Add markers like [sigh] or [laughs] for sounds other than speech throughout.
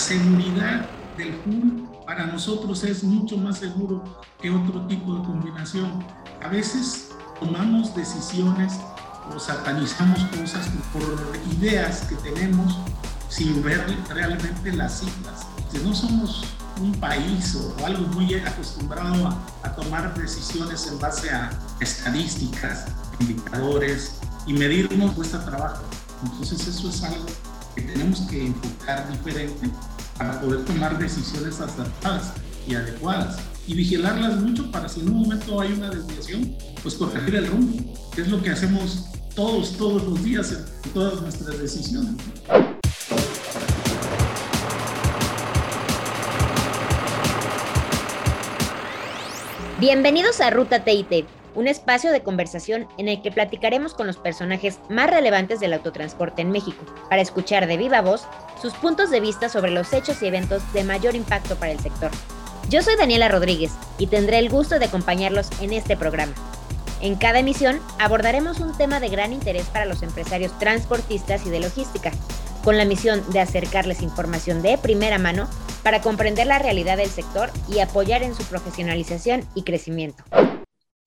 seguridad del pool para nosotros es mucho más seguro que otro tipo de combinación. A veces tomamos decisiones o satanizamos cosas por ideas que tenemos sin ver realmente las cifras. Si no somos un país o algo muy acostumbrado a, a tomar decisiones en base a estadísticas, indicadores y medirnos cuesta trabajo. Entonces eso es algo tenemos que enfocar diferente para poder tomar decisiones acertadas y adecuadas y vigilarlas mucho para si en un momento hay una desviación, pues corregir el rumbo, que es lo que hacemos todos, todos los días en todas nuestras decisiones. Bienvenidos a Ruta TIT, un espacio de conversación en el que platicaremos con los personajes más relevantes del autotransporte en México, para escuchar de viva voz sus puntos de vista sobre los hechos y eventos de mayor impacto para el sector. Yo soy Daniela Rodríguez y tendré el gusto de acompañarlos en este programa. En cada emisión abordaremos un tema de gran interés para los empresarios transportistas y de logística, con la misión de acercarles información de primera mano para comprender la realidad del sector y apoyar en su profesionalización y crecimiento.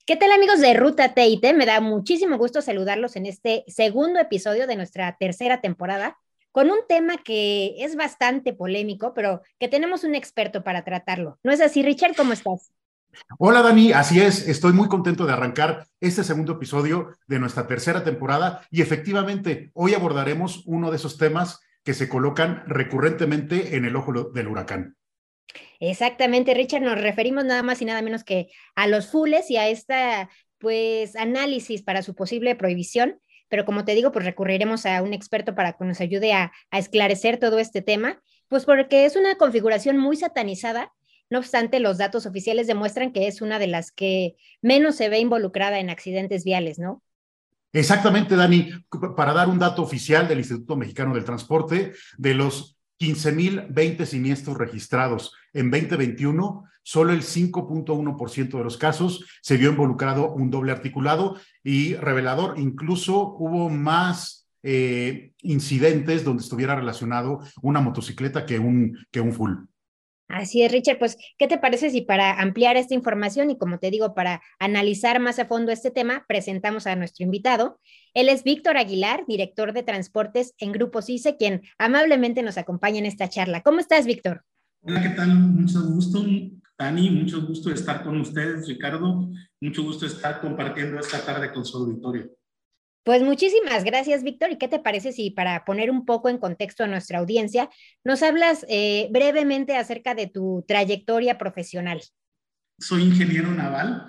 ¿Qué tal amigos de Ruta TIT? Me da muchísimo gusto saludarlos en este segundo episodio de nuestra tercera temporada con un tema que es bastante polémico, pero que tenemos un experto para tratarlo. ¿No es así, Richard? ¿Cómo estás? Hola Dani, así es, estoy muy contento de arrancar este segundo episodio de nuestra tercera temporada y efectivamente hoy abordaremos uno de esos temas que se colocan recurrentemente en el ojo del huracán. Exactamente, Richard, nos referimos nada más y nada menos que a los fules y a esta pues análisis para su posible prohibición, pero como te digo, pues recurriremos a un experto para que nos ayude a, a esclarecer todo este tema, pues porque es una configuración muy satanizada no obstante, los datos oficiales demuestran que es una de las que menos se ve involucrada en accidentes viales, ¿no? Exactamente, Dani. Para dar un dato oficial del Instituto Mexicano del Transporte, de los 15.020 siniestros registrados en 2021, solo el 5.1% de los casos se vio involucrado un doble articulado y revelador. Incluso hubo más eh, incidentes donde estuviera relacionado una motocicleta que un, que un full. Así es, Richard. Pues, ¿qué te parece si para ampliar esta información y como te digo, para analizar más a fondo este tema, presentamos a nuestro invitado? Él es Víctor Aguilar, director de transportes en Grupo CICE, quien amablemente nos acompaña en esta charla. ¿Cómo estás, Víctor? Hola, ¿qué tal? Mucho gusto, Tani. Mucho gusto estar con ustedes, Ricardo. Mucho gusto estar compartiendo esta tarde con su auditorio. Pues muchísimas gracias, Víctor. ¿Y qué te parece si para poner un poco en contexto a nuestra audiencia, nos hablas eh, brevemente acerca de tu trayectoria profesional? Soy ingeniero naval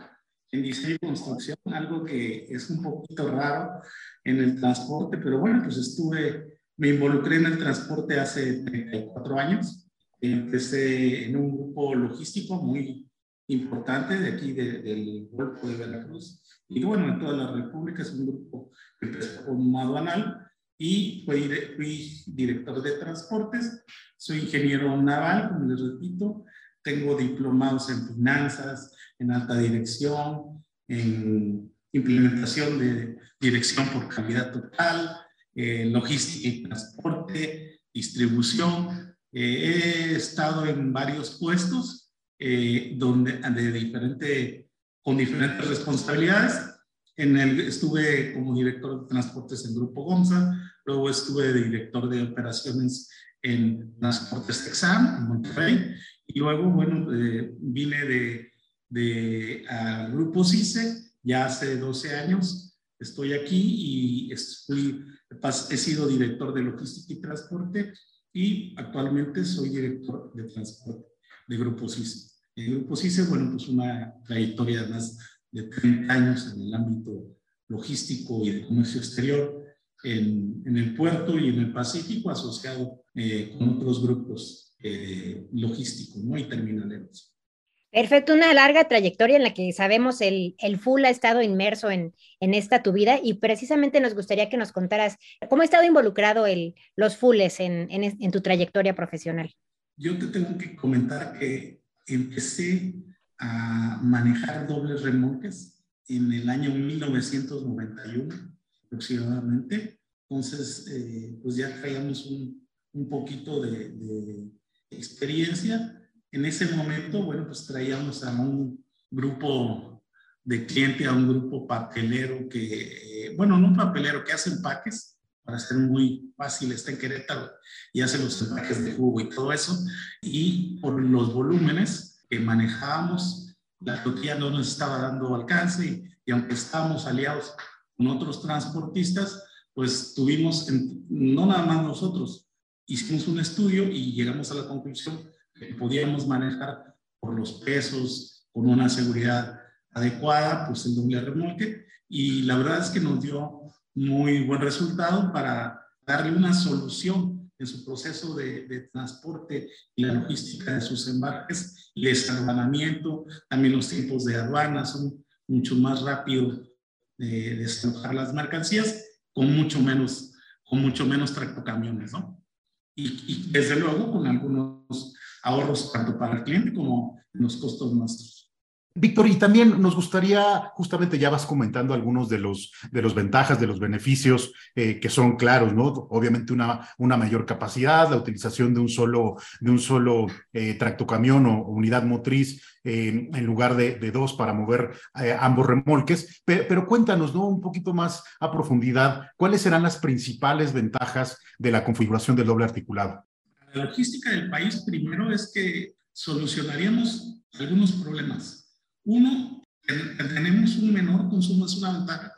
en diseño y construcción, algo que es un poquito raro en el transporte, pero bueno, pues estuve, me involucré en el transporte hace 34 años. Empecé en un grupo logístico muy importante de aquí del Golfo de Veracruz y bueno, en toda la República es un grupo que empezó como aduanal y fui, fui director de transportes, soy ingeniero naval, como les repito, tengo diplomados en finanzas, en alta dirección, en implementación de dirección por calidad total, eh, logística y transporte, distribución. Eh, he estado en varios puestos eh, donde, de diferente con diferentes responsabilidades. En el, estuve como director de transportes en Grupo Gonza, luego estuve de director de operaciones en Transportes Texan, en Monterrey, y luego, bueno, eh, vine de, de al Grupo CICE, ya hace 12 años estoy aquí y fui, he sido director de logística y transporte y actualmente soy director de transporte de Grupo CICE. El Grupo CICE, bueno, pues una trayectoria de más de 30 años en el ámbito logístico y de comercio exterior en, en el puerto y en el Pacífico, asociado eh, con otros grupos eh, logísticos ¿no? y terminaleros. Perfecto, una larga trayectoria en la que sabemos el, el full ha estado inmerso en, en, esta tu vida y precisamente nos gustaría que nos contaras cómo ha estado involucrado el, los fulles en, en, en tu trayectoria profesional. Yo te tengo que comentar que empecé a manejar dobles remolques en el año 1991 aproximadamente. Entonces, eh, pues ya traíamos un, un poquito de, experiencia. En ese momento, bueno, pues traíamos a un grupo de cliente, a un grupo papelero que, bueno, no papelero, que hace empaques, para ser muy fácil, está en Querétaro y hace los empaques de jugo y todo eso. Y por los volúmenes que manejábamos, la tortilla no nos estaba dando alcance y, y aunque estábamos aliados con otros transportistas, pues tuvimos, no nada más nosotros, hicimos un estudio y llegamos a la conclusión que podíamos manejar por los pesos, con una seguridad adecuada, pues el doble remolque. Y la verdad es que nos dio muy buen resultado para darle una solución en su proceso de, de transporte y la logística de sus embarques y de salvanamiento. También los tiempos de aduana son mucho más rápidos de desalojar las mercancías con mucho menos, con mucho menos tractocamiones, ¿no? Y, y desde luego con algunos ahorros tanto para el cliente como en los costos nuestros. Víctor, y también nos gustaría, justamente ya vas comentando algunos de los, de los ventajas, de los beneficios eh, que son claros, ¿no? Obviamente una, una mayor capacidad, la utilización de un solo, de un solo eh, tractocamión o unidad motriz en lugar de, de, dos para mover eh, ambos remolques. Pero, pero, cuéntanos, ¿no? Un poquito más a profundidad, ¿cuáles serán las principales ventajas de la configuración del doble articulado? La logística del país primero es que solucionaríamos algunos problemas uno, tenemos un menor consumo, es una ventaja,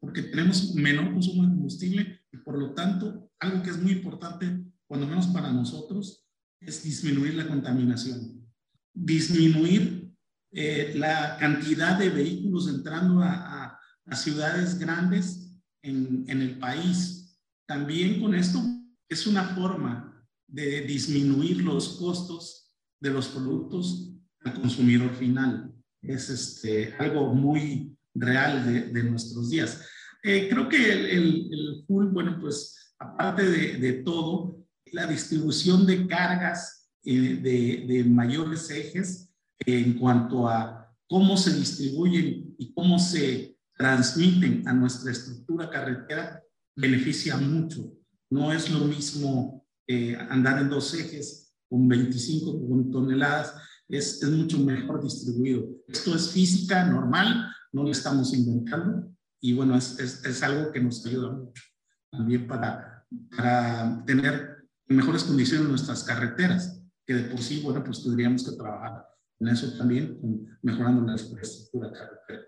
porque tenemos menor consumo de combustible y por lo tanto, algo que es muy importante, cuando menos para nosotros, es disminuir la contaminación, disminuir eh, la cantidad de vehículos entrando a, a, a ciudades grandes en, en el país. También con esto es una forma de disminuir los costos de los productos al consumidor final es este, algo muy real de, de nuestros días. Eh, creo que el, el, el, full, bueno, pues aparte de, de todo, la distribución de cargas eh, de, de, mayores ejes en cuanto a cómo se distribuyen y cómo se transmiten a nuestra estructura carretera beneficia mucho. No es lo mismo eh, andar en dos ejes con 25 toneladas es, es mucho mejor distribuido. Esto es física normal, no lo estamos inventando y bueno, es, es, es algo que nos ayuda mucho también para, para tener mejores condiciones nuestras carreteras, que de por sí, bueno, pues tendríamos que trabajar en eso también, mejorando la infraestructura carretera.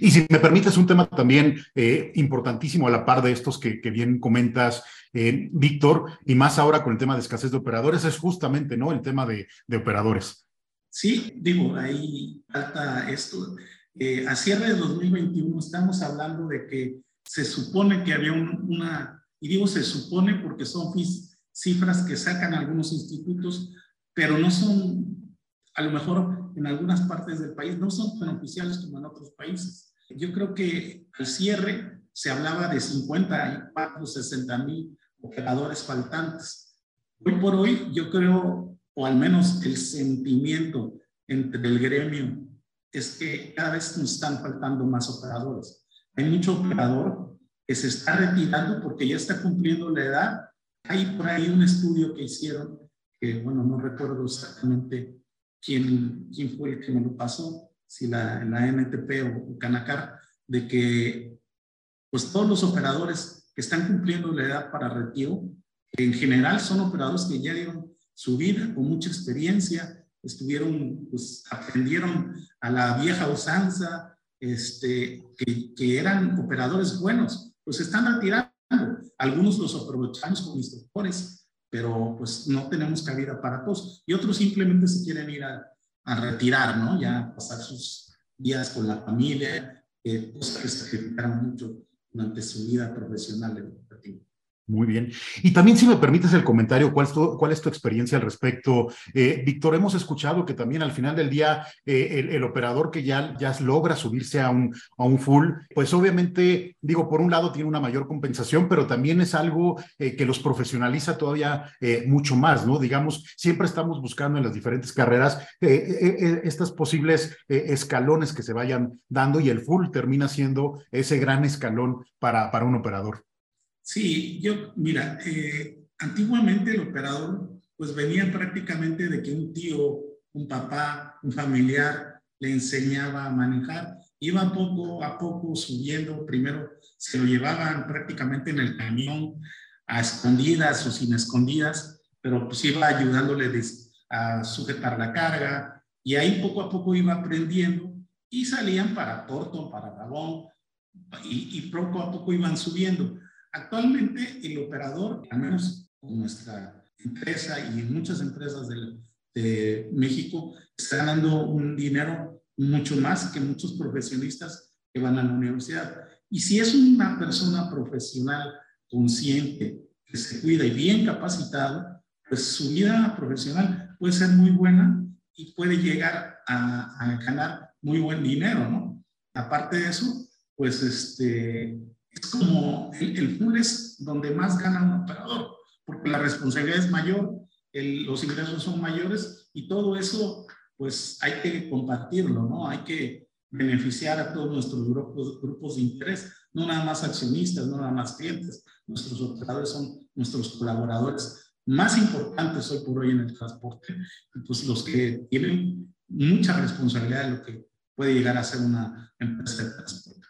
Y si me permites, un tema también eh, importantísimo a la par de estos que, que bien comentas, eh, Víctor, y más ahora con el tema de escasez de operadores, es justamente ¿no? el tema de, de operadores. Sí, digo, ahí falta esto. Eh, a cierre de 2021 estamos hablando de que se supone que había un, una, y digo se supone porque son cifras que sacan algunos institutos, pero no son a lo mejor en algunas partes del país no son tan oficiales como en otros países. Yo creo que al cierre se hablaba de 54, 60 mil operadores faltantes. Hoy por hoy yo creo, o al menos el sentimiento entre el gremio, es que cada vez nos están faltando más operadores. Hay mucho operador que se está retirando porque ya está cumpliendo la edad. Hay por ahí un estudio que hicieron, que bueno, no recuerdo exactamente quién, quién fue el que me lo pasó, si la, la NTP o, o Canacar, de que pues todos los operadores que están cumpliendo la edad para retiro, que en general son operadores que ya dieron su vida con mucha experiencia, estuvieron, pues aprendieron a la vieja usanza, este, que, eran operadores buenos, pues están retirando. Algunos los aprovechamos como instructores, pero pues no tenemos cabida para todos. Y otros simplemente se quieren ir a, a retirar, ¿no? Ya pasar sus días con la familia, eh, cosas que sacrificaron mucho durante su vida profesional educativa. Muy bien. Y también, si me permites el comentario, ¿cuál es tu, experiencia al respecto? Eh, Víctor, hemos escuchado que también al final del día eh, el, operador que ya, logra subirse a un, full, pues obviamente, digo, por un lado tiene una mayor compensación, pero también es algo eh, que los profesionaliza todavía mucho más, ¿no? Digamos, siempre estamos buscando en las diferentes carreras estas posibles escalones que se vayan dando y el full termina siendo ese gran escalón para un operador. Sí, yo, mira, eh, antiguamente el operador pues venían prácticamente de que un tío, un papá, un familiar le enseñaba a manejar. Iba poco a poco subiendo, primero se lo llevaban prácticamente en el camión a escondidas o sin escondidas, pero pues iba ayudándole a sujetar la carga y ahí poco a poco iba aprendiendo y salían para Porto, para Rabón y poco a poco iban subiendo. Actualmente el operador, al menos con nuestra empresa y muchas empresas de, México, está ganando un dinero mucho más que muchos profesionistas que van a la universidad. Y si es una persona profesional consciente, que se cuida y bien capacitado, pues su vida profesional puede ser muy buena y puede llegar a, a ganar muy buen dinero, ¿no? Aparte de eso, pues este, es como el, el pool es donde más gana un operador, porque la responsabilidad es mayor, los ingresos son mayores y todo eso, pues hay que compartirlo, ¿no? Hay que beneficiar a todos nuestros grupos, grupos de interés, no nada más accionistas, no nada más clientes. Nuestros operadores son nuestros colaboradores más importantes hoy por hoy en el transporte, pues los que tienen mucha responsabilidad de lo que puede llegar a ser una empresa de transporte.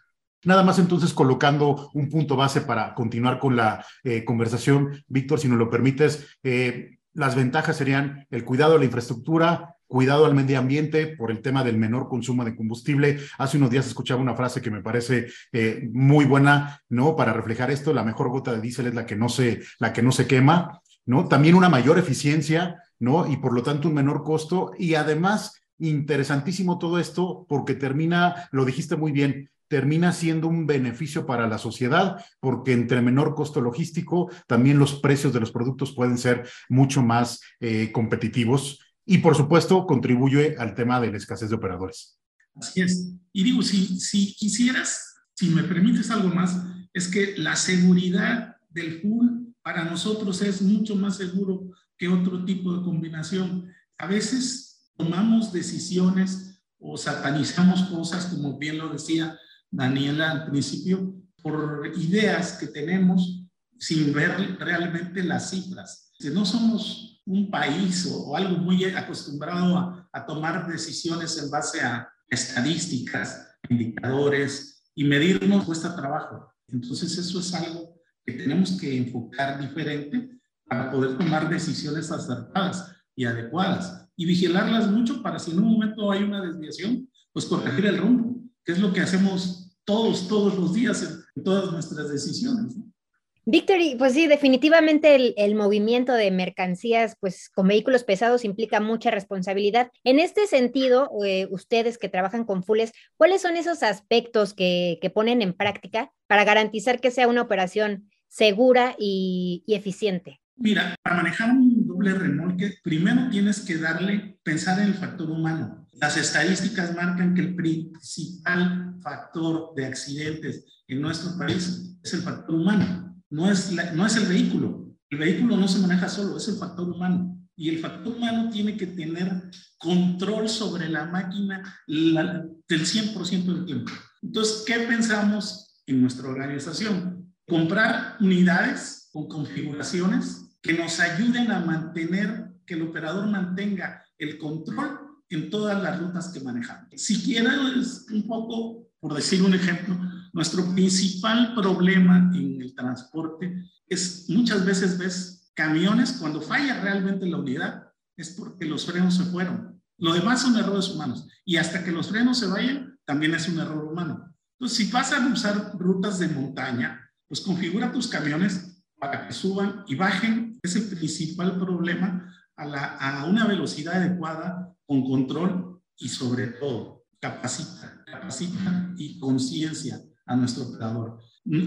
Nada más entonces colocando un punto base para continuar con la eh, conversación, Víctor, si nos lo permites, eh, las ventajas serían el cuidado de la infraestructura, cuidado al medio ambiente por el tema del menor consumo de combustible. Hace unos días escuchaba una frase que me parece eh, muy buena, ¿no? Para reflejar esto, la mejor gota de diésel es la que no se, la que no se quema, ¿no? También una mayor eficiencia, ¿no? Y por lo tanto un menor costo y además interesantísimo todo esto porque termina, lo dijiste muy bien, termina siendo un beneficio para la sociedad, porque entre menor costo logístico, también los precios de los productos pueden ser mucho más eh, competitivos y, por supuesto, contribuye al tema de la escasez de operadores. Así es. Y digo, si, si quisieras, si me permites algo más, es que la seguridad del pool para nosotros es mucho más seguro que otro tipo de combinación. A veces tomamos decisiones o satanizamos cosas, como bien lo decía Daniela al principio, por ideas que tenemos sin ver realmente las cifras. Si no somos un país o, algo muy acostumbrado a, a, tomar decisiones en base a estadísticas, indicadores y medirnos cuesta trabajo. Entonces eso es algo que tenemos que enfocar diferente para poder tomar decisiones acertadas y adecuadas y vigilarlas mucho para si en un momento hay una desviación, pues corregir el rumbo, que es lo que hacemos todos, todos los días en, todas nuestras decisiones. Víctor, pues sí, definitivamente el, el, movimiento de mercancías pues, con vehículos pesados implica mucha responsabilidad. En este sentido, eh, ustedes que trabajan con Fules, ¿cuáles son esos aspectos que, que, ponen en práctica para garantizar que sea una operación segura y, y eficiente? Mira, para manejar un remolque, primero tienes que darle, pensar en el factor humano. Las estadísticas marcan que el principal factor de accidentes en nuestro país es el factor humano, no es, no es el vehículo. El vehículo no se maneja solo, es el factor humano. Y el factor humano tiene que tener control sobre la máquina del 100% del tiempo. Entonces, ¿qué pensamos en nuestra organización? Comprar unidades con configuraciones que nos ayuden a mantener, que el operador mantenga el control en todas las rutas que manejamos. Siquiera es un poco, por decir un ejemplo, nuestro principal problema en el transporte es muchas veces ves camiones cuando falla realmente la unidad es porque los frenos se fueron. Lo demás son errores humanos y hasta que los frenos se vayan también es un error humano. Entonces, si vas a usar rutas de montaña, pues configura tus camiones para que suban y bajen. Es el principal problema a, la, a una velocidad adecuada con control y sobre todo capacita, capacita y conciencia a nuestro operador.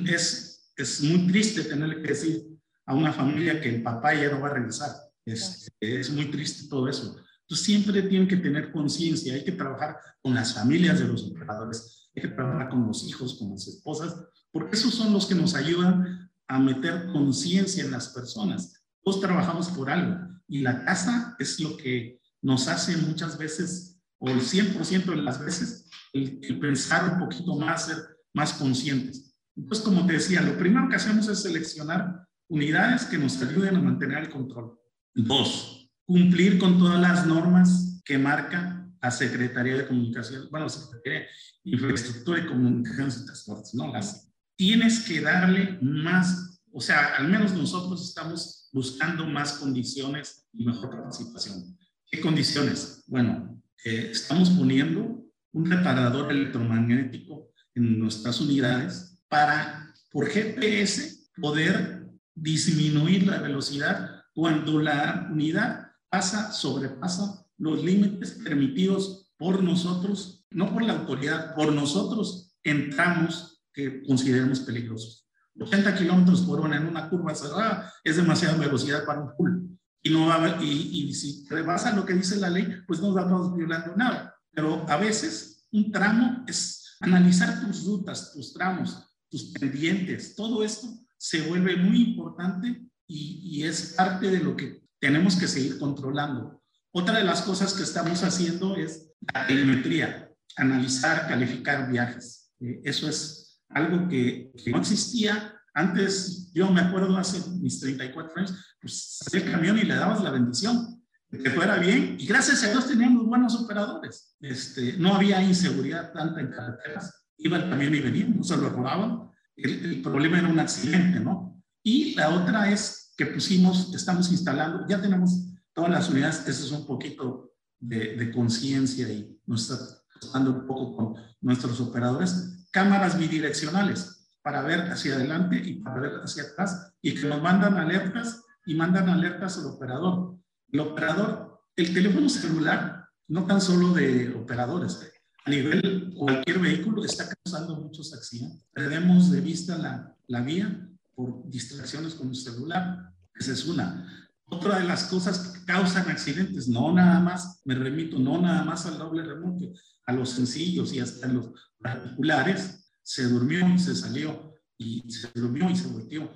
Es, es muy triste tener que decir a una familia que el papá ya no va a regresar. Es, es muy triste todo eso. Entonces siempre tienen que tener conciencia, hay que trabajar con las familias de los operadores, hay que trabajar con los hijos, con las esposas, porque esos son los que nos ayudan a meter conciencia en las personas. Todos trabajamos por algo y la casa es lo que nos hace muchas veces, o el 100% de las veces, el, pensar un poquito más, ser más conscientes. Entonces, como te decía, lo primero que hacemos es seleccionar unidades que nos ayuden a mantener el control. Dos, cumplir con todas las normas que marca la Secretaría de Comunicación, bueno, Secretaría de Infraestructura y Comunicaciones y Transportes, ¿no? Las, tienes que darle más, o sea, al menos nosotros estamos buscando más condiciones y mejor participación. ¿Qué condiciones? Bueno, eh, estamos poniendo un reparador electromagnético en nuestras unidades para, por GPS, poder disminuir la velocidad cuando la unidad pasa, sobrepasa los límites permitidos por nosotros, no por la autoridad, por nosotros entramos que consideremos peligrosos. 80 kilómetros por hora en una curva cerrada es demasiada velocidad para un pool. Y, no va, y, y si rebasa lo que dice la ley, pues no estamos violando nada. Pero a veces un tramo es analizar tus rutas, tus tramos, tus pendientes, todo esto se vuelve muy importante y, y es parte de lo que tenemos que seguir controlando. Otra de las cosas que estamos haciendo es la telemetría, analizar, calificar viajes. Eh, eso es algo que, que, no existía. Antes, yo me acuerdo hace mis 34 años, pues salía el camión y le dabas la bendición de que fuera bien. Y gracias a Dios teníamos buenos operadores. Este, no había inseguridad tanta en carreteras. Iba el camión y venía, no se lo robaban. El, el problema era un accidente, ¿no? Y la otra es que pusimos, estamos instalando, ya tenemos todas las unidades, eso es un poquito de, de conciencia y nos está costando un poco con nuestros operadores, cámaras bidireccionales para ver hacia adelante y para ver hacia atrás y que nos mandan alertas y mandan alertas al operador. El operador, el teléfono celular, no tan solo de operadores, a nivel cualquier vehículo está causando muchos accidentes. Perdemos de vista la, la vía por distracciones con el celular. Esa es una. Otra de las cosas que causan accidentes, no nada más, me remito, no nada más al doble remolque, a los sencillos y hasta los particulares, se durmió y se salió, y se durmió y se volteó.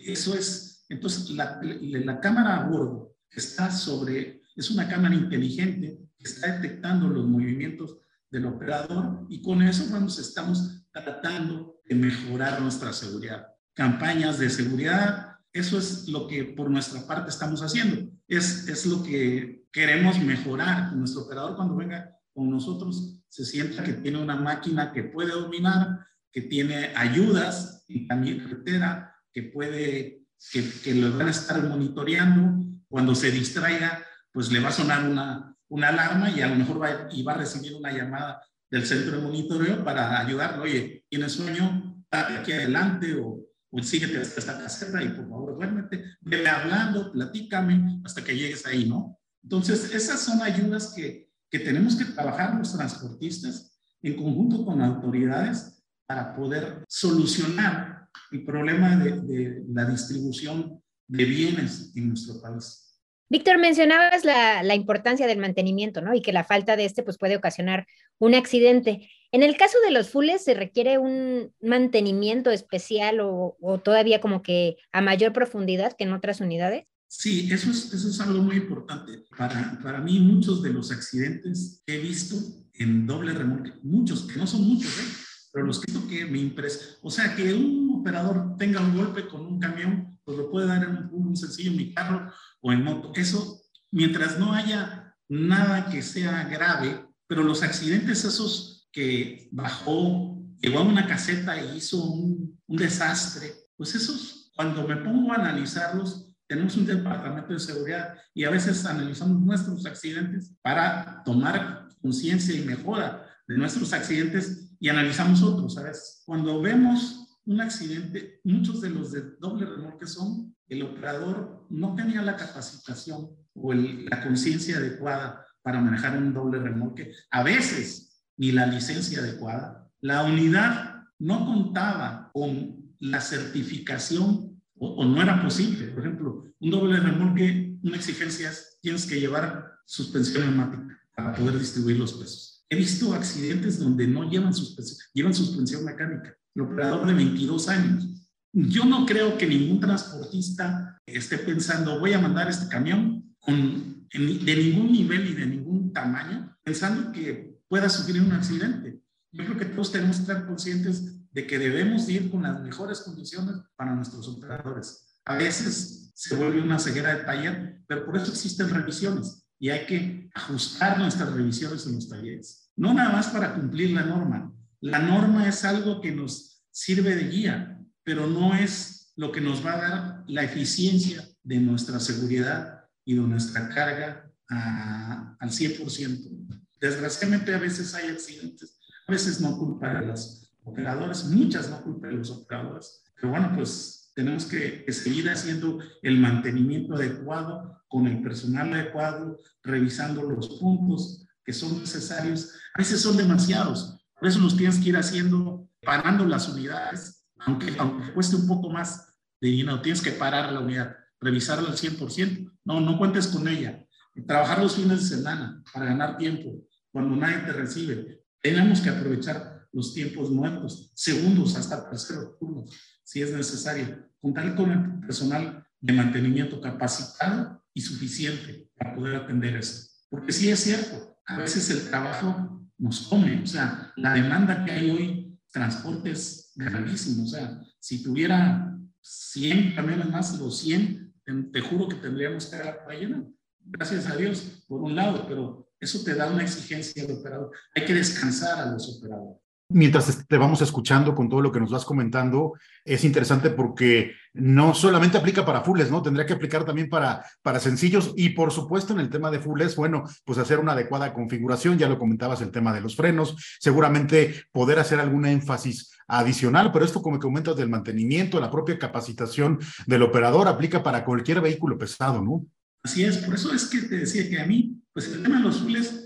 eso es, entonces la, la cámara a bordo está sobre, es una cámara inteligente que está detectando los movimientos del operador y con eso vamos, estamos tratando de mejorar nuestra seguridad. Campañas de seguridad, eso es lo que por nuestra parte estamos haciendo. Es, es lo que queremos mejorar. Nuestro operador cuando venga con nosotros se sienta que tiene una máquina que puede dominar, que tiene ayudas también carretera, que puede, que, que lo van a estar monitoreando. Cuando se distraiga, pues le va a sonar una, una alarma y a lo mejor va, y va a recibir una llamada del centro de monitoreo para ayudarlo. Oye, ¿tienes sueño? aquí adelante o, o síguete hasta esta caseta y por favor duérmete, vele hablando, platícame hasta que llegues ahí, ¿no? Entonces, esas son ayudas que, que tenemos que trabajar los transportistas en conjunto con autoridades para poder solucionar el problema de, de la distribución de bienes en nuestro país. Víctor, mencionabas la, la, importancia del mantenimiento, ¿no? Y que la falta de este pues, puede ocasionar un accidente. En el caso de los fules, ¿se requiere un mantenimiento especial o, o, todavía como que a mayor profundidad que en otras unidades? Sí, eso es, eso es algo muy importante. Para, para mí, muchos de los accidentes que he visto en doble remolque, muchos, que no son muchos, ¿eh? pero los que, que me impresionan, o sea, que un operador tenga un golpe con un camión, pues lo puede dar en un, un sencillo en mi carro o en moto. Eso, mientras no haya nada que sea grave, pero los accidentes esos que bajó, llegó a una caseta e hizo un, desastre, pues esos, cuando me pongo a analizarlos, tenemos un departamento de seguridad y a veces analizamos nuestros accidentes para tomar conciencia y mejora de nuestros accidentes y analizamos otros, ¿sabes? Cuando vemos un accidente, muchos de los de doble remolque son el operador no tenía la capacitación o el, la conciencia adecuada para manejar un doble remolque, a veces ni la licencia adecuada. La unidad no contaba con la certificación o, o no era posible. Por ejemplo, un doble remolque, una exigencia es tienes que llevar suspensión neumática para poder distribuir los pesos. He visto accidentes donde no llevan suspensión, llevan suspensión mecánica. El operador de 22 años yo no creo que ningún transportista esté pensando, voy a mandar este camión con, de ningún nivel y de ningún tamaño, pensando que pueda sufrir un accidente. Yo creo que todos tenemos que estar conscientes de que debemos ir con las mejores condiciones para nuestros operadores. a veces se vuelve una ceguera de taller, pero por eso existen revisiones y hay que ajustar nuestras revisiones en los talleres. No nada más para cumplir la norma. La norma es algo que nos sirve de guía, pero no es lo que nos va a dar la eficiencia de nuestra seguridad y de nuestra carga al 100%. Desgraciadamente a veces hay accidentes, a veces no culpa de los operadores, muchas no culpa de los operadores, pero bueno, pues tenemos que, que seguir haciendo el mantenimiento adecuado con el personal adecuado, revisando los puntos que son necesarios. A veces son demasiados, por eso los tienes que ir haciendo, parando las unidades, aunque, aunque cueste un poco más de dinero, tienes que parar la unidad, revisarla al 100%. No, no cuentes con ella. Trabajar los fines de semana para ganar tiempo, cuando nadie te recibe. Tenemos que aprovechar los tiempos muertos, segundos hasta terceros turnos, si es necesario. Contar con el personal de mantenimiento capacitado y suficiente para poder atender eso. Porque sí es cierto, a veces el trabajo nos come, o sea, la demanda que hay hoy, transporte es gravísimo, o sea, si tuviera 100 camiones más, los 100, te, juro que tendríamos que para llenar. Gracias a Dios, por un lado, pero eso te da una exigencia al operador. Hay que descansar a los operadores mientras te vamos escuchando con todo lo que nos vas comentando, es interesante porque no solamente aplica para fulles, ¿no? Tendría que aplicar también para, para sencillos y por supuesto en el tema de fulles, bueno, pues hacer una adecuada configuración, ya lo comentabas el tema de los frenos, seguramente poder hacer algún énfasis adicional, pero esto como comentas del mantenimiento, la propia capacitación del operador aplica para cualquier vehículo pesado, ¿no? Así es, por eso es que te decía que a mí, pues el tema de los fulles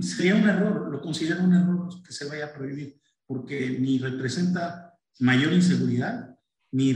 sería un error, lo considero un error que se vaya a prohibir, porque ni representa mayor inseguridad, ni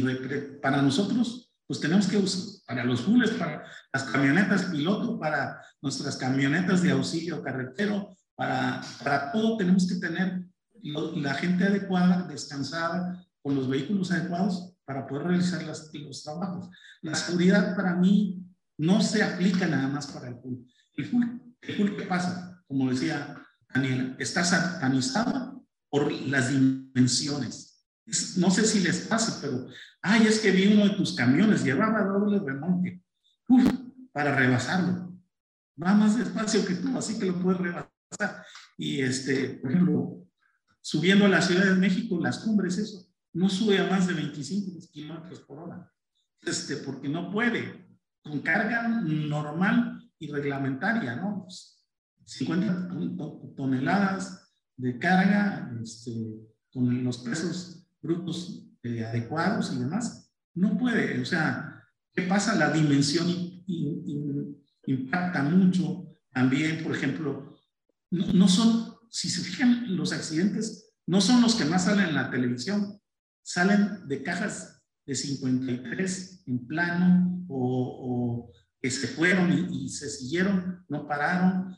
para nosotros, pues tenemos que usar, para los fules, para las camionetas piloto, para nuestras camionetas de auxilio carretero, para, para todo tenemos que tener la gente adecuada, descansada, con los vehículos adecuados para poder realizar las, los trabajos. La seguridad para mí no se aplica nada más para el full. El full, el full ¿qué pasa? Como decía Daniel, está satanizado por las dimensiones. No sé si les pasa, pero, ay, es que vi uno de tus camiones, llevaba doble remonte, uf, para rebasarlo. Va más despacio que tú, así que lo puedes rebasar. Y, este, por ejemplo, subiendo a la Ciudad de México, las cumbres, eso, no sube a más de 25 kilómetros por hora. Este, porque no puede, con carga normal y reglamentaria, ¿no? 50 toneladas de carga este, con los pesos brutos eh, adecuados y demás. No puede, o sea, ¿qué pasa? La dimensión impacta mucho. También, por ejemplo, no, no, son, si se fijan, los accidentes no son los que más salen en la televisión, salen de cajas de 53 en plano o, que se fueron y, y se siguieron, no pararon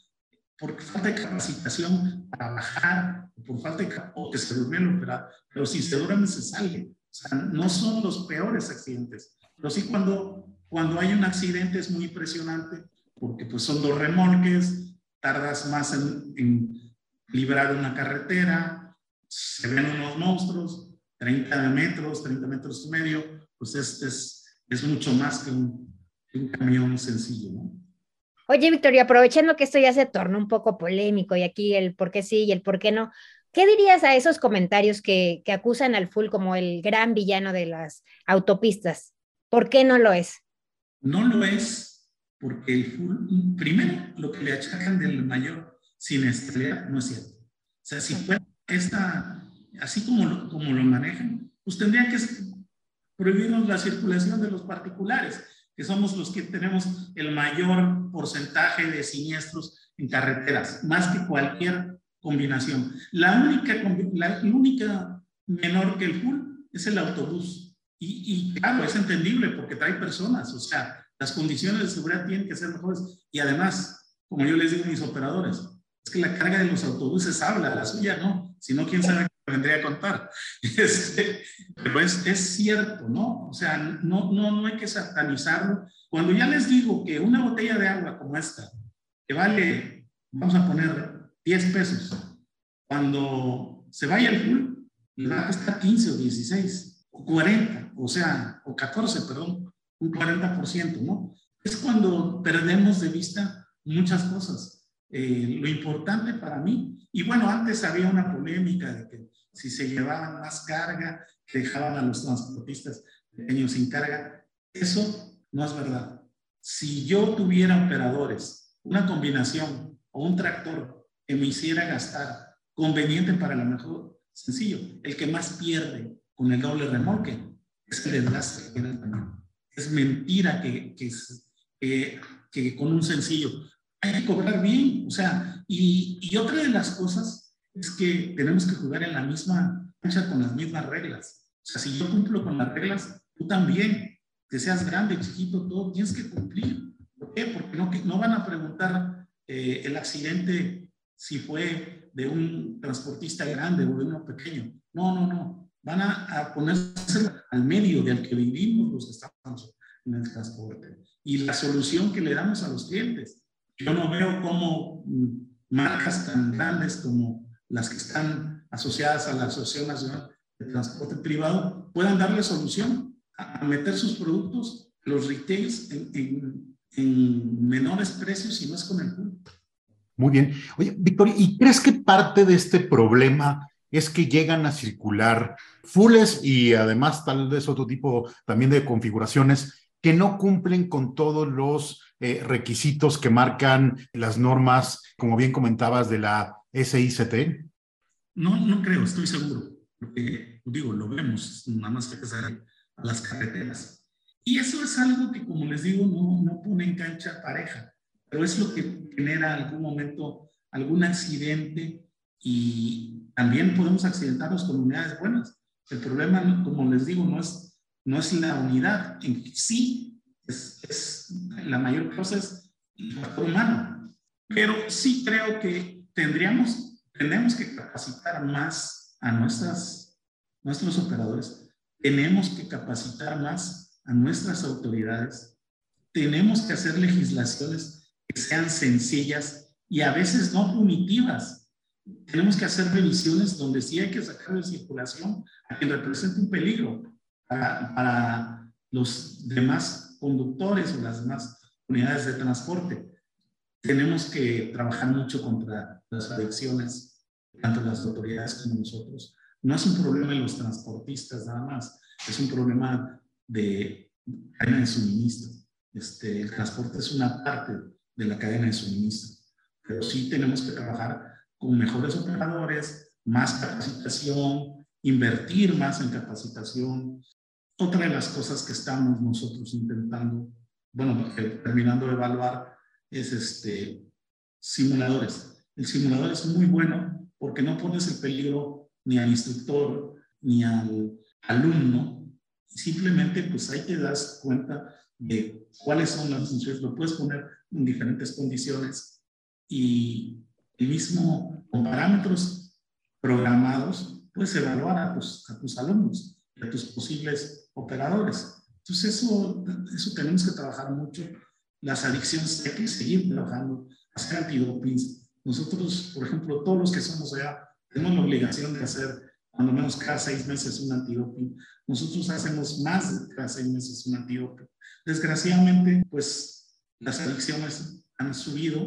por falta de capacitación para bajar, por falta de o que se durmió el operador, pero si se duerme se sale. O sea, no son los peores accidentes, pero sí cuando, cuando hay un accidente es muy impresionante, porque pues son dos remolques, tardas más en, en librar una carretera, se ven unos monstruos, 30 metros, 30 metros y medio, pues este es, es mucho más que un, que un camión sencillo, ¿no? Oye, Victoria, aprovechando que esto ya se torna un poco polémico y aquí el por qué sí y el por qué no, ¿qué dirías a esos comentarios que, que acusan al full como el gran villano de las autopistas? ¿Por qué no lo es? No lo es porque el full, primero, lo que le achacan del mayor siniestralidad no es cierto. O sea, si fuera esta, así como lo, como lo manejan, pues tendrían que prohibirnos la circulación de los particulares que somos los que tenemos el mayor porcentaje de siniestros en carreteras, más que cualquier combinación. La única, la única menor que el full es el autobús. Y, y, claro, es entendible porque trae personas, o sea, las condiciones de seguridad tienen que ser mejores. Y además, como yo les digo a mis operadores, es que la carga de los autobuses habla, la suya no, si no, quién sabe vendría a contar. [laughs] Pero es, es, cierto, ¿no? O sea, no, no, no hay que satanizarlo. Cuando ya les digo que una botella de agua como esta, que vale, vamos a poner 10 pesos, cuando se vaya el full, le va a costar 15 o 16. 40, o sea, o 14, perdón, un 40%, ¿no? Es cuando perdemos de vista muchas cosas. Eh, lo importante para mí, y bueno, antes había una polémica de que si se llevaban más carga, dejaban a los transportistas pequeños sin carga. Eso no es verdad. Si yo tuviera operadores, una combinación o un tractor que me hiciera gastar conveniente para la mejor, sencillo, el que más pierde con el doble remolque es el desgaste que Es mentira que, que, que, con un sencillo hay que cobrar bien. O sea, y, y otra de las cosas es que tenemos que jugar en la misma cancha con las mismas reglas. O sea, si yo cumplo con las reglas, tú también, que seas grande, chiquito, todo, tienes que cumplir. ¿Por qué? Porque no, no van a preguntar eh, el accidente si fue de un transportista grande o de uno pequeño. No, no, no. Van a, a ponerse al medio del que vivimos los que estamos en el transporte. Y la solución que le damos a los clientes. Yo no veo cómo marcas tan grandes como las que están asociadas a la Asociación Nacional de Transporte Privado puedan darle solución a, meter sus productos, los retails, en, en, menores precios no es con el público. Muy bien. Oye, Victoria, ¿y crees que parte de este problema es que llegan a circular fulles y además tal vez otro tipo también de configuraciones que no cumplen con todos los eh, requisitos que marcan las normas, como bien comentabas, de la SICT? No, no creo, estoy seguro. Porque, digo, lo vemos, nada más que a las carreteras. Y eso es algo que, como les digo, no, no pone en cancha pareja, pero es lo que genera algún momento algún accidente y también podemos accidentarnos con unidades buenas. El problema, como les digo, no es, no es la unidad en sí, es, la mayor cosa es el factor humano. Pero sí creo que tendríamos tenemos que capacitar más a nuestras, nuestros operadores, tenemos que capacitar más a nuestras autoridades, tenemos que hacer legislaciones que sean sencillas y a veces no punitivas. Tenemos que hacer revisiones donde sí hay que sacar de circulación a quien represente un peligro para, los demás conductores o las demás unidades de transporte. Tenemos que trabajar mucho contra las adicciones tanto las autoridades como nosotros. No es un problema de los transportistas nada más, es un problema de cadena de suministro. Este, el transporte es una parte de la cadena de suministro, pero sí tenemos que trabajar con mejores operadores, más capacitación, invertir más en capacitación. Otra de las cosas que estamos nosotros intentando, bueno, terminando de evaluar, es este, simuladores. El simulador es muy bueno porque no pones el peligro ni al instructor ni al alumno, simplemente pues ahí te das cuenta de cuáles son las funciones, lo puedes poner en diferentes condiciones y el mismo con parámetros programados puedes evaluar a tus, a tus alumnos a tus posibles operadores. Entonces eso, eso tenemos que trabajar mucho. Las adicciones hay que seguir trabajando, hacer antidopings, nosotros, por ejemplo, todos los que somos allá, tenemos la obligación de hacer cuando menos cada seis meses un antidoping. Nosotros hacemos más de cada seis meses un antidoping. Desgraciadamente, pues las adicciones han subido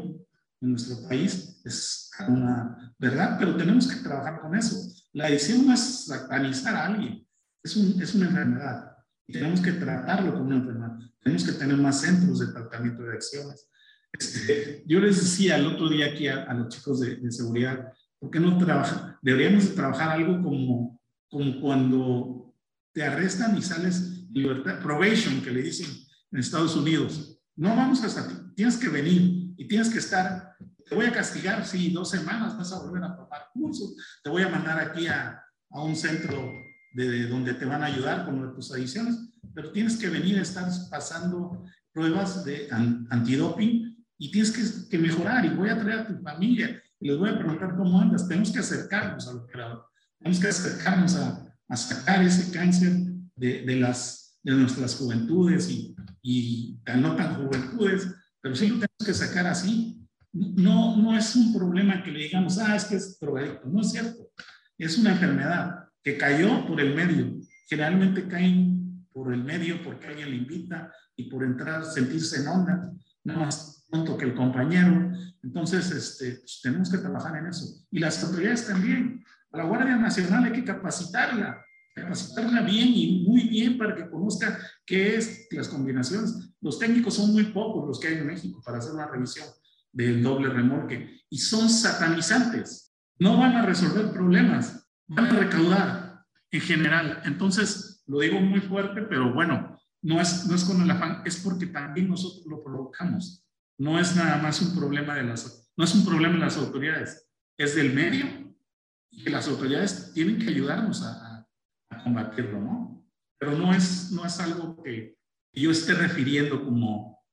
en nuestro país, es una verdad, pero tenemos que trabajar con eso. La adicción no es satanizar a alguien, es, un, es una enfermedad y tenemos que tratarlo como una enfermedad. Tenemos que tener más centros de tratamiento de adicciones. Este, yo les decía el otro día aquí a, los chicos de, seguridad, ¿por qué no trabajan? Deberíamos trabajar algo como, como cuando te arrestan y sales libertad, probation, que le dicen en Estados Unidos. No vamos hasta ti, tienes que venir y tienes que estar, te voy a castigar, sí, dos semanas vas a volver a tomar cursos, te voy a mandar aquí a, a un centro de, donde te van a ayudar con tus adiciones, pero tienes que venir estar pasando pruebas de antidoping y tienes que, que, mejorar y voy a traer a tu familia y les voy a preguntar cómo andas. Tenemos que acercarnos al operador, tenemos que acercarnos a, a sacar ese cáncer de, de, las, de nuestras juventudes y, y no tan juventudes, pero sí lo tenemos que sacar así. No, no es un problema que le digamos, ah, es que es drogadicto. No es cierto. Es una enfermedad que cayó por el medio generalmente caen por el medio porque alguien le invita y por entrar, sentirse en onda, no más pronto que el compañero. Entonces, este, pues, tenemos que trabajar en eso. Y las autoridades también. A la Guardia Nacional hay que capacitarla, capacitarla bien y muy bien para que conozca qué es las combinaciones. Los técnicos son muy pocos los que hay en México para hacer una revisión del doble remolque y son satanizantes. No van a resolver problemas, van a recaudar en general. Entonces, lo digo muy fuerte, pero bueno, no es, no es con el afán, es porque también nosotros lo provocamos. No es nada más un problema de las, no es un problema de las autoridades, es del medio y que las autoridades tienen que ayudarnos a, a, combatirlo, ¿no? Pero no es, no es algo que yo esté refiriendo como,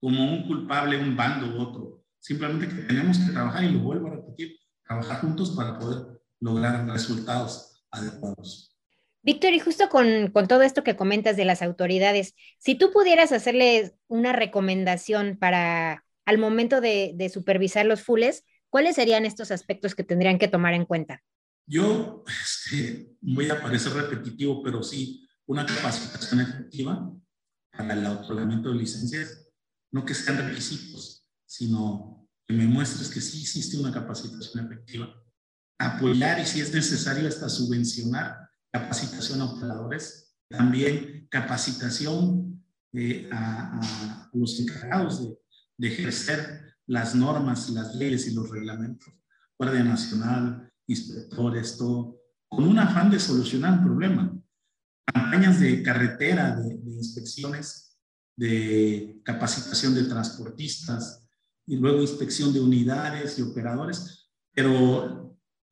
como un culpable, un bando u otro. Simplemente que tenemos que trabajar, y lo vuelvo a repetir, trabajar juntos para poder lograr resultados adecuados. Víctor, y justo con, todo esto que comentas de las autoridades, si tú pudieras hacerles una recomendación para al momento de, supervisar los fules, ¿cuáles serían estos aspectos que tendrían que tomar en cuenta? Yo este, voy a parecer repetitivo, pero sí, una capacitación efectiva para el otorgamiento de licencias, no que sean requisitos, sino que me muestres que sí existe una capacitación efectiva. Apoyar y si es necesario hasta subvencionar capacitación a operadores, también capacitación eh, a, los encargados de, de, ejercer las normas, las leyes y los reglamentos, Guardia Nacional, inspectores, todo, con un afán de solucionar el problema. Campañas de carretera, de, de inspecciones, de capacitación de transportistas y luego inspección de unidades y operadores, pero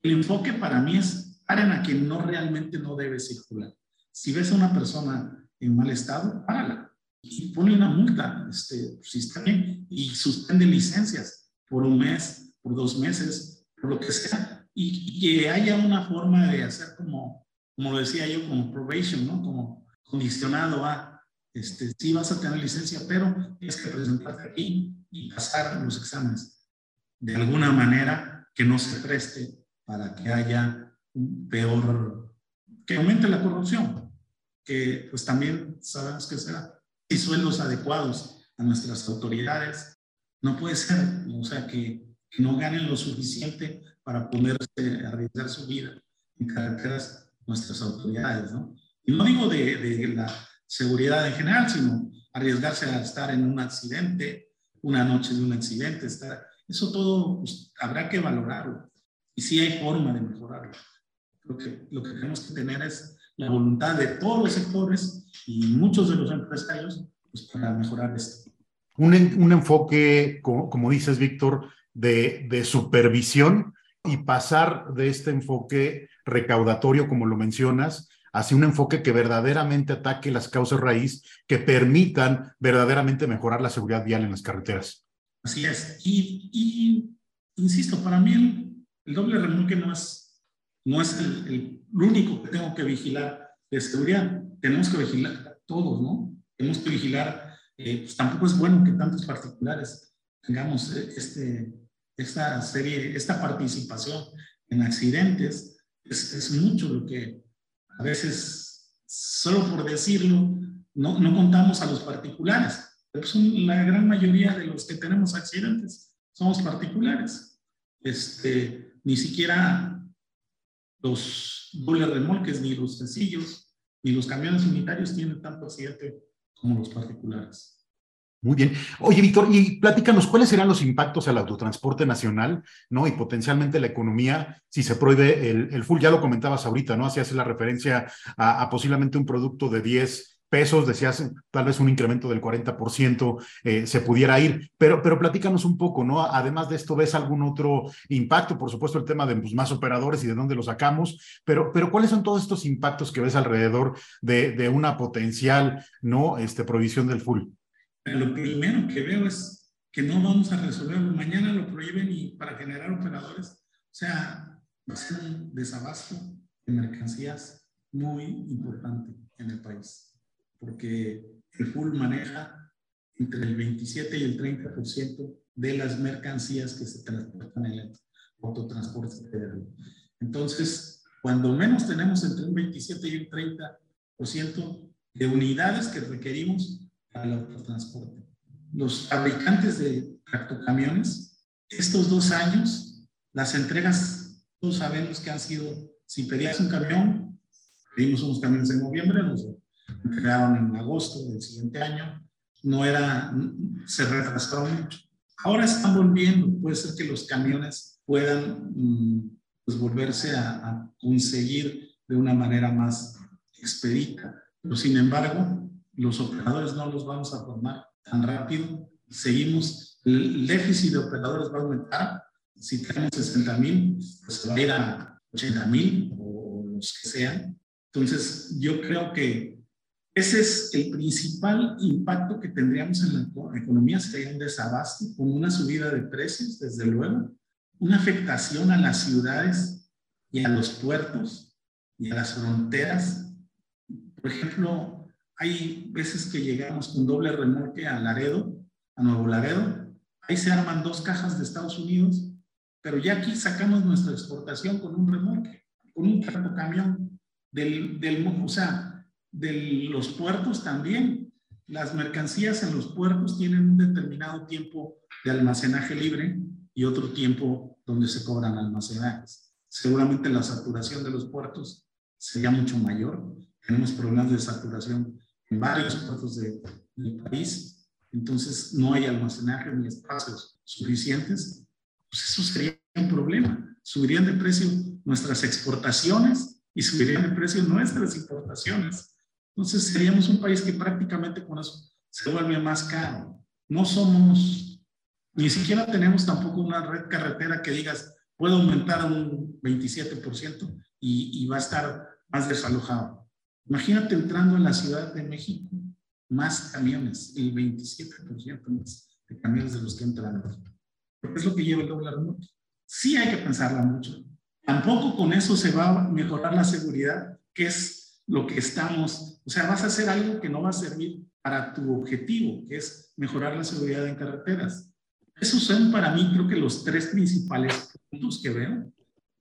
el enfoque para mí es paren quien no realmente no debe circular. Si ves a una persona en mal estado, párala y ponle una multa, este, si está bien, y suspende licencias por un mes, por dos meses, por lo que sea, y, que haya una forma de hacer como, como decía yo, como probation, ¿no? Como condicionado a, este, sí vas a tener licencia, pero tienes que presentarte aquí y pasar los exámenes de alguna manera que no se preste para que haya peor, que aumente la corrupción, que pues también sabemos que será, y sueldos adecuados a nuestras autoridades. No puede ser, o sea, que, que no ganen lo suficiente para poderse arriesgar su vida en carreteras nuestras autoridades, ¿no? Y no digo de, de la seguridad en general, sino arriesgarse a estar en un accidente, una noche de un accidente, estar, eso todo pues, habrá que valorarlo. Y sí hay forma de mejorarlo. Lo que, lo que tenemos que tener es la voluntad de todos los sectores y muchos de los empresarios pues, para mejorar esto. Un, un enfoque, como, como dices, Víctor, de, de supervisión y pasar de este enfoque recaudatorio, como lo mencionas, hacia un enfoque que verdaderamente ataque las causas raíz que permitan verdaderamente mejorar la seguridad vial en las carreteras. Así es. Y, y insisto, para mí el, el doble remolque no es no es el, único que tengo que vigilar de seguridad. Tenemos que vigilar todos, ¿no? Tenemos que vigilar, eh, pues tampoco es bueno que tantos particulares tengamos eh, este, esta serie, esta participación en accidentes. Es, es mucho lo que a veces, solo por decirlo, no, no contamos a los particulares. Pero son la gran mayoría de los que tenemos accidentes somos particulares. Este, ni siquiera los dobles remolques, ni los sencillos, ni los camiones unitarios tienen tanto accidente como los particulares. Muy bien. Oye, Víctor, y platícanos, ¿cuáles serán los impactos al autotransporte nacional, ¿no? Y potencialmente la economía si se prohíbe el, el full. Ya lo comentabas ahorita, ¿no? Hacías la referencia a, posiblemente un producto de 10 pesos, decías tal vez un incremento del 40% eh, se pudiera ir, pero, pero platícanos un poco, ¿no? Además de esto, ¿ves algún otro impacto? Por supuesto, el tema de pues, más operadores y de dónde los sacamos, pero, pero ¿cuáles son todos estos impactos que ves alrededor de, de una potencial, ¿no? Este, provisión del full. Lo primero que veo es que no vamos a resolverlo. Mañana lo prohíben y para generar operadores, o sea, va a ser un desabasto de mercancías muy importante en el país porque el full maneja entre el 27 y el 30% de las mercancías que se transportan en el autotransporte federal. Entonces, cuando menos tenemos entre un 27 y un 30 de unidades que requerimos para el autotransporte. Los fabricantes de tractocamiones, estos dos años, las entregas, todos sabemos que han sido, si pedías un camión, pedimos unos camiones en noviembre, los entregaron en agosto del siguiente año, no era, se retrasaron mucho. Ahora están volviendo, puede ser que los camiones puedan mm, pues, volverse a, a conseguir de una manera más expedita. Pero sin embargo, los operadores no los vamos a formar tan rápido. Seguimos, el déficit de operadores va a aumentar. Si tenemos 60 mil, pues va a ir a 80 mil o los que sean. Entonces, yo creo que ese es el principal impacto que tendríamos en la economía, sería un desabasto con una subida de precios, desde luego, una afectación a las ciudades y a los puertos y a las fronteras. Por ejemplo, hay veces que llegamos con doble remolque a Laredo, a Nuevo Laredo, ahí se arman dos cajas de Estados Unidos, pero ya aquí sacamos nuestra exportación con un remolque, con un camión del, del, o sea, de los puertos también. Las mercancías en los puertos tienen un determinado tiempo de almacenaje libre y otro tiempo donde se cobran almacenajes. Seguramente la saturación de los puertos sería mucho mayor tenemos problemas de saturación en varios puertos del país, entonces no hay almacenaje ni espacios suficientes, pues eso sería un problema. Subirían de precio nuestras exportaciones y subirían de precio nuestras importaciones. Entonces seríamos un país que prácticamente con eso se vuelve más caro. No somos, ni siquiera tenemos tampoco una red carretera que digas, puedo aumentar un 27% y, y va a estar más desalojado. Imagínate entrando en la Ciudad de México, más camiones, el 27% más de camiones de los que entran. Porque es lo que lleva el doble remoto. Sí hay que pensarla mucho. Tampoco con eso se va a mejorar la seguridad, que es lo que estamos, o sea, vas a hacer algo que no va a servir para tu objetivo, que es mejorar la seguridad en carreteras. Esos son para mí, creo que los tres principales puntos que veo.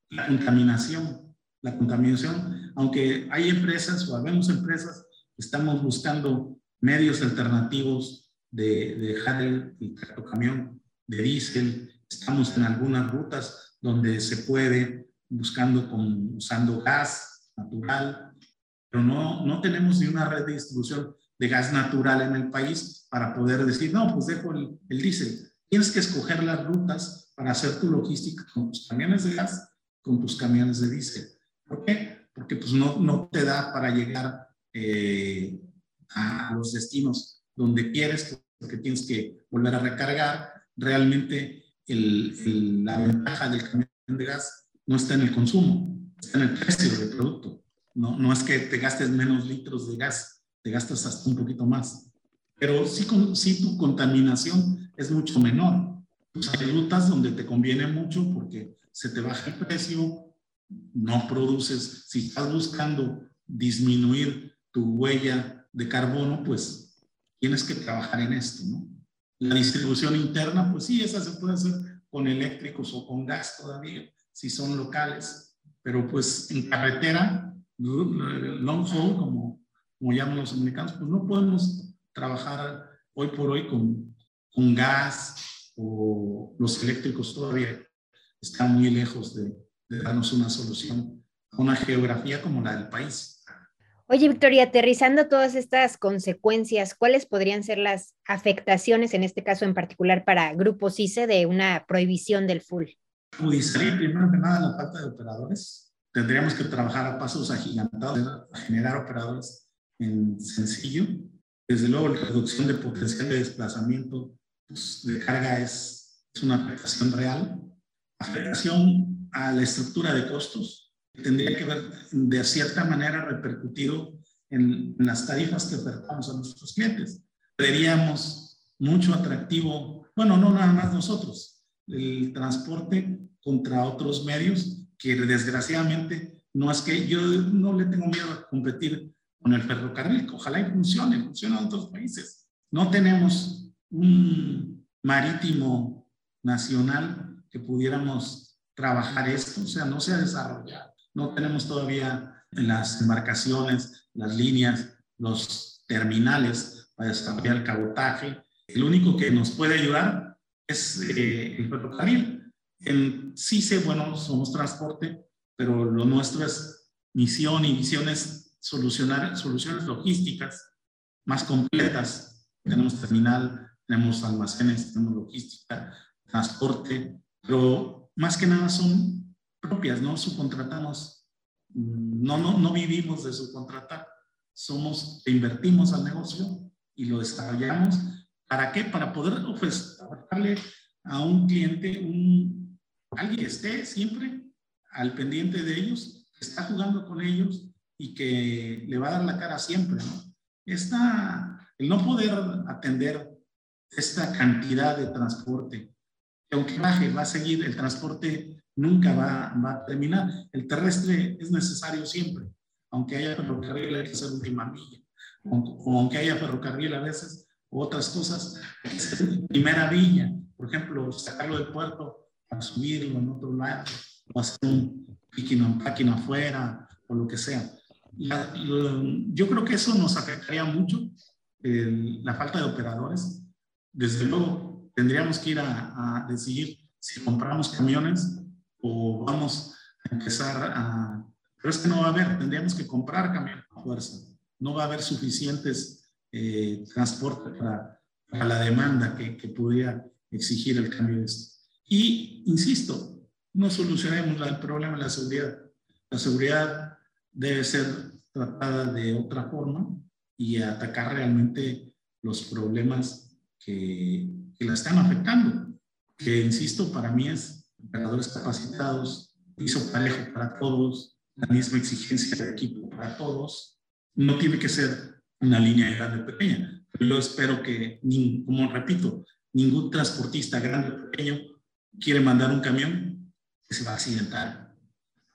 La contaminación, la contaminación, aunque hay empresas o habemos empresas, estamos buscando medios alternativos de, dejar el, el camión de diésel, estamos en algunas rutas donde se puede buscando con, usando gas natural, pero no, no tenemos ni una red de distribución de gas natural en el país para poder decir, no, pues dejo el, el diésel. Tienes que escoger las rutas para hacer tu logística con tus camiones de gas, con tus camiones de diésel. ¿Por qué? Porque pues no, no te da para llegar eh, a los destinos donde quieres, porque tienes que volver a recargar. Realmente el, la ventaja del camión de gas no está en el consumo, está en el precio del producto. No, no es que te gastes menos litros de gas, te gastas hasta un poquito más. Pero sí, sí tu contaminación es mucho menor. Pues hay rutas donde te conviene mucho porque se te baja el precio, no produces, si estás buscando disminuir tu huella de carbono, pues tienes que trabajar en esto, ¿no? La distribución interna, pues sí, esa se puede hacer con eléctricos o con gas todavía, si son locales, pero pues en carretera, long haul, como, como llaman los americanos, pues no podemos trabajar hoy por hoy con, con gas o los eléctricos todavía están muy lejos de, de darnos una solución a una geografía como la del país. Oye, Victoria, aterrizando todas estas consecuencias, ¿cuáles podrían ser las afectaciones, en este caso en particular para Grupo CICE, de una prohibición del full? Agudizaría primero que nada la falta de operadores. Tendríamos que trabajar a pasos agigantados, generar operadores en sencillo. Desde luego, la reducción de potencial de desplazamiento pues, de carga es, es una afectación real. Afectación a la estructura de costos. Tendría que ver de cierta manera repercutido en, las tarifas que ofertamos a nuestros clientes. Veríamos mucho atractivo, bueno, no nada más nosotros, el transporte contra otros medios que desgraciadamente no es que yo no le tengo miedo a competir con el ferrocarril, ojalá y funcione, funciona en otros países. No tenemos un marítimo nacional que pudiéramos trabajar esto, o sea, no se ha desarrollado. No tenemos todavía las embarcaciones las líneas, los terminales para desarrollar el cabotaje. El único que nos puede ayudar es eh, el ferrocarril. En sé bueno, somos transporte, pero lo nuestro es misión y misión es solucionar soluciones logísticas más completas. Tenemos terminal, tenemos almacenes, tenemos logística, transporte, pero más que nada son propias, ¿no? Subcontratamos, mm, no, no, no vivimos de subcontratar, somos, invertimos al negocio y lo desarrollamos. ¿Para qué? Para poder ofrecerle a un cliente, un, alguien esté siempre al pendiente de ellos, está jugando con ellos y que le va a dar la cara siempre, ¿no? Esta, el no poder atender esta cantidad de transporte, que aunque baje, va a seguir, el transporte nunca va, va a terminar. El terrestre es necesario siempre, aunque haya ferrocarril, hay que hacer última milla, o, aunque haya ferrocarril a veces, otras cosas, primera villa, por ejemplo, sacarlo del puerto para subirlo en otro lado, o hacer un picking afuera, o lo que sea. yo creo que eso nos afectaría mucho, la falta de operadores. Desde luego, tendríamos que ir a, decidir si compramos camiones o vamos a empezar a... Pero es que no va a haber, tendríamos que comprar camiones a fuerza. No va a haber suficientes eh, para, para, la demanda que, que pudiera exigir el cambio de esto. Y, insisto, no solucionemos el problema de la seguridad. La seguridad debe ser tratada de otra forma y atacar realmente los problemas que, que la están afectando. Que, insisto, para mí es operadores capacitados, piso parejo para todos, la misma exigencia de equipo para todos. No tiene que ser una línea de grande o pequeña. Yo espero que, como repito, ningún transportista grande o pequeño quiere mandar un camión se va a accidentar.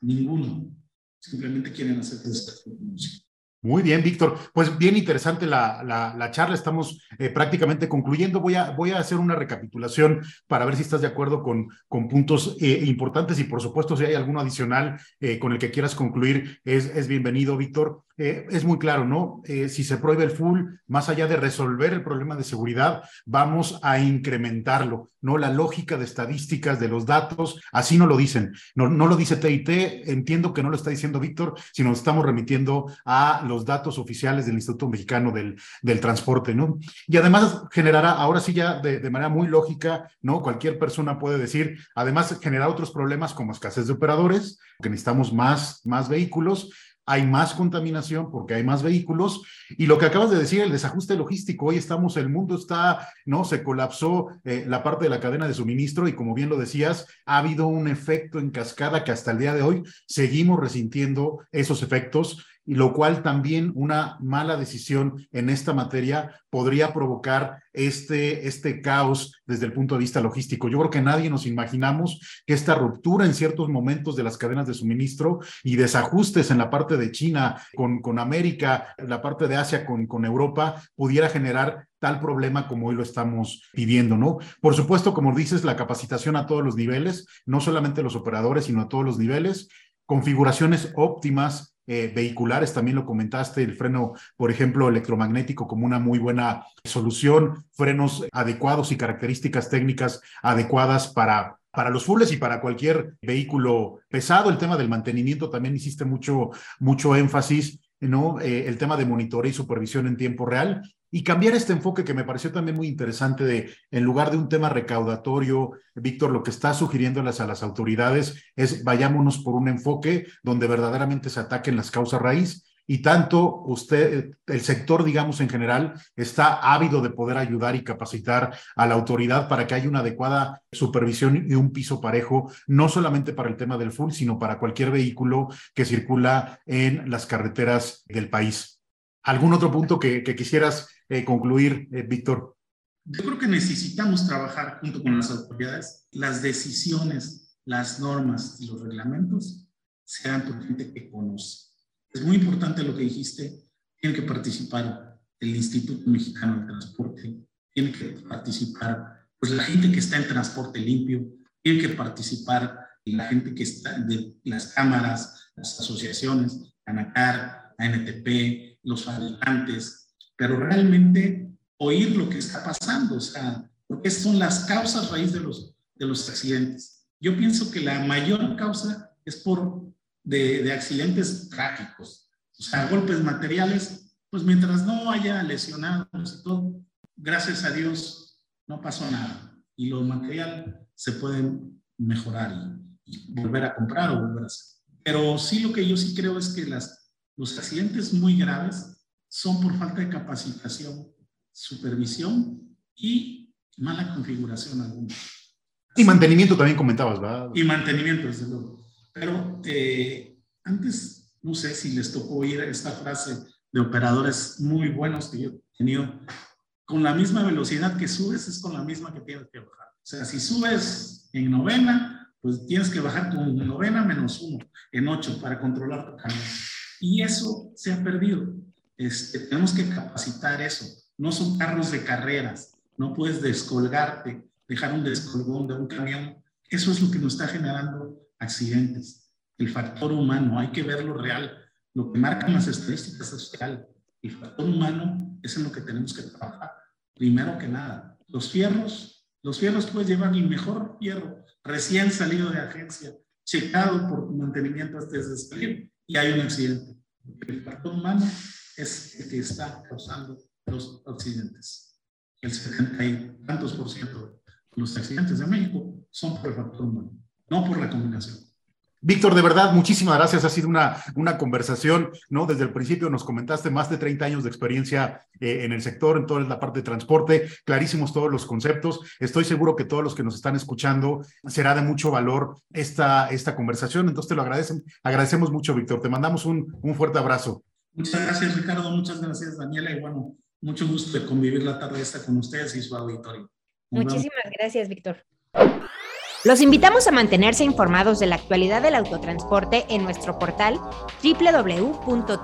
Ninguno. Simplemente quieren hacer muy bien, Víctor. Pues bien interesante la, la, charla. Estamos eh, prácticamente concluyendo. Voy a, voy a hacer una recapitulación para ver si estás de acuerdo con, con puntos eh, importantes y, por supuesto, si hay alguno adicional eh, con el que quieras concluir, es, es bienvenido, Víctor. Es muy claro, ¿no? si se prohíbe el full, más allá de resolver el problema de seguridad, vamos a incrementarlo, ¿no? La lógica de estadísticas, de los datos, así no lo dicen. No, no lo dice TIT, entiendo que no lo está diciendo Víctor, sino estamos remitiendo a los datos oficiales del Instituto Mexicano del, del Transporte, ¿no? Y además generará, ahora sí ya de, de, manera muy lógica, ¿no? Cualquier persona puede decir, además genera otros problemas como escasez de operadores, que necesitamos más, más vehículos, hay más contaminación porque hay más vehículos y lo que acabas de decir, el desajuste logístico, hoy estamos, el mundo está, ¿no? Se colapsó eh, la parte de la cadena de suministro y como bien lo decías, ha habido un efecto en cascada que hasta el día de hoy seguimos resintiendo esos efectos lo cual también una mala decisión en esta materia podría provocar este, este caos desde el punto de vista logístico. Yo creo que nadie nos imaginamos que esta ruptura en ciertos momentos de las cadenas de suministro y desajustes en la parte de China con, con América, la parte de Asia con, con Europa, pudiera generar tal problema como hoy lo estamos viviendo, ¿no? Por supuesto, como dices, la capacitación a todos los niveles, no solamente los operadores, sino a todos los niveles, configuraciones óptimas eh, vehiculares, también lo comentaste, el freno, por ejemplo, electromagnético como una muy buena solución, frenos adecuados y características técnicas adecuadas para para los fulles y para cualquier vehículo pesado. El tema del mantenimiento también hiciste mucho, mucho énfasis, ¿no? Eh, el tema de monitoreo y supervisión en tiempo real y cambiar este enfoque que me pareció también muy interesante de, en lugar de un tema recaudatorio, Víctor, lo que está sugiriéndoles a las autoridades es vayámonos por un enfoque donde verdaderamente se ataquen las causas raíz y tanto usted, el sector, digamos, en general, está ávido de poder ayudar y capacitar a la autoridad para que haya una adecuada supervisión y un piso parejo, no solamente para el tema del full, sino para cualquier vehículo que circula en las carreteras del país. ¿Algún otro punto que, que quisieras eh, concluir, eh, Víctor? Yo creo que necesitamos trabajar junto con las autoridades. Las decisiones, las normas y los reglamentos sean por gente que conoce. Es muy importante lo que dijiste. Tiene que participar el Instituto Mexicano de Transporte, tiene que participar pues, la gente que está en transporte limpio, tiene que participar la gente que está de las cámaras, las asociaciones, Canacar, NTP, los fabricantes, pero realmente oír lo que está pasando, o sea, porque son las causas raíz de los, de los accidentes. Yo pienso que la mayor causa es por de, de accidentes trágicos, o sea, golpes materiales, pues mientras no haya lesionados y todo, gracias a Dios no pasó nada. Y lo material se pueden mejorar y, volver a comprar o volver a hacer. Pero sí lo que yo sí creo es que las, los accidentes muy graves son por falta de capacitación, supervisión y mala configuración alguna. Y mantenimiento también comentabas, ¿verdad? Y mantenimiento, desde luego. Pero eh, antes, no sé si les tocó oír esta frase de operadores muy buenos que yo he tenido, con la misma velocidad que subes es con la misma que tienes que bajar. O sea, si subes en novena, pues tienes que bajar tu novena menos uno, en ocho, para controlar tu camión. Y eso se ha perdido. Este, tenemos que capacitar eso. No son carros de carreras. No puedes descolgarte, dejar un descolgón de un camión. Eso es lo que nos está generando accidentes. El factor humano, hay que verlo real. Lo que marcan las estadísticas es real. El factor humano es en lo que tenemos que trabajar. Primero que nada, los fierros los fierros puedes llevar el mejor fierro recién salido de agencia, checado por mantenimiento hasta de salir y hay un accidente. El factor humano es el que está causando los accidentes. El 70 y tantos por ciento de los accidentes de México son por el factor humano, no por la combinación. Víctor, de verdad, muchísimas gracias. Ha sido una, una conversación, ¿no? Desde el principio nos comentaste más de 30 años de experiencia eh, en el sector, en toda la parte de transporte, clarísimos todos los conceptos. Estoy seguro que todos los que nos están escuchando será de mucho valor esta, esta conversación. Entonces te lo agradecen, agradecemos mucho, Víctor. Te mandamos un, un fuerte abrazo. Muchas gracias, Ricardo. Muchas gracias, Daniela. Y bueno, mucho gusto de convivir la tarde esta con ustedes y su auditorio. Muchísimas gracias, Víctor. Los invitamos a mantenerse informados de la actualidad del autotransporte en nuestro portal www.tit.com.mx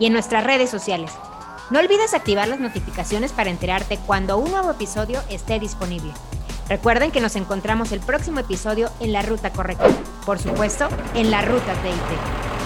y en nuestras redes sociales. No olvides activar las notificaciones para enterarte cuando un nuevo episodio esté disponible. Recuerden que nos encontramos el próximo episodio en la ruta correcta, por supuesto, en la ruta TIT.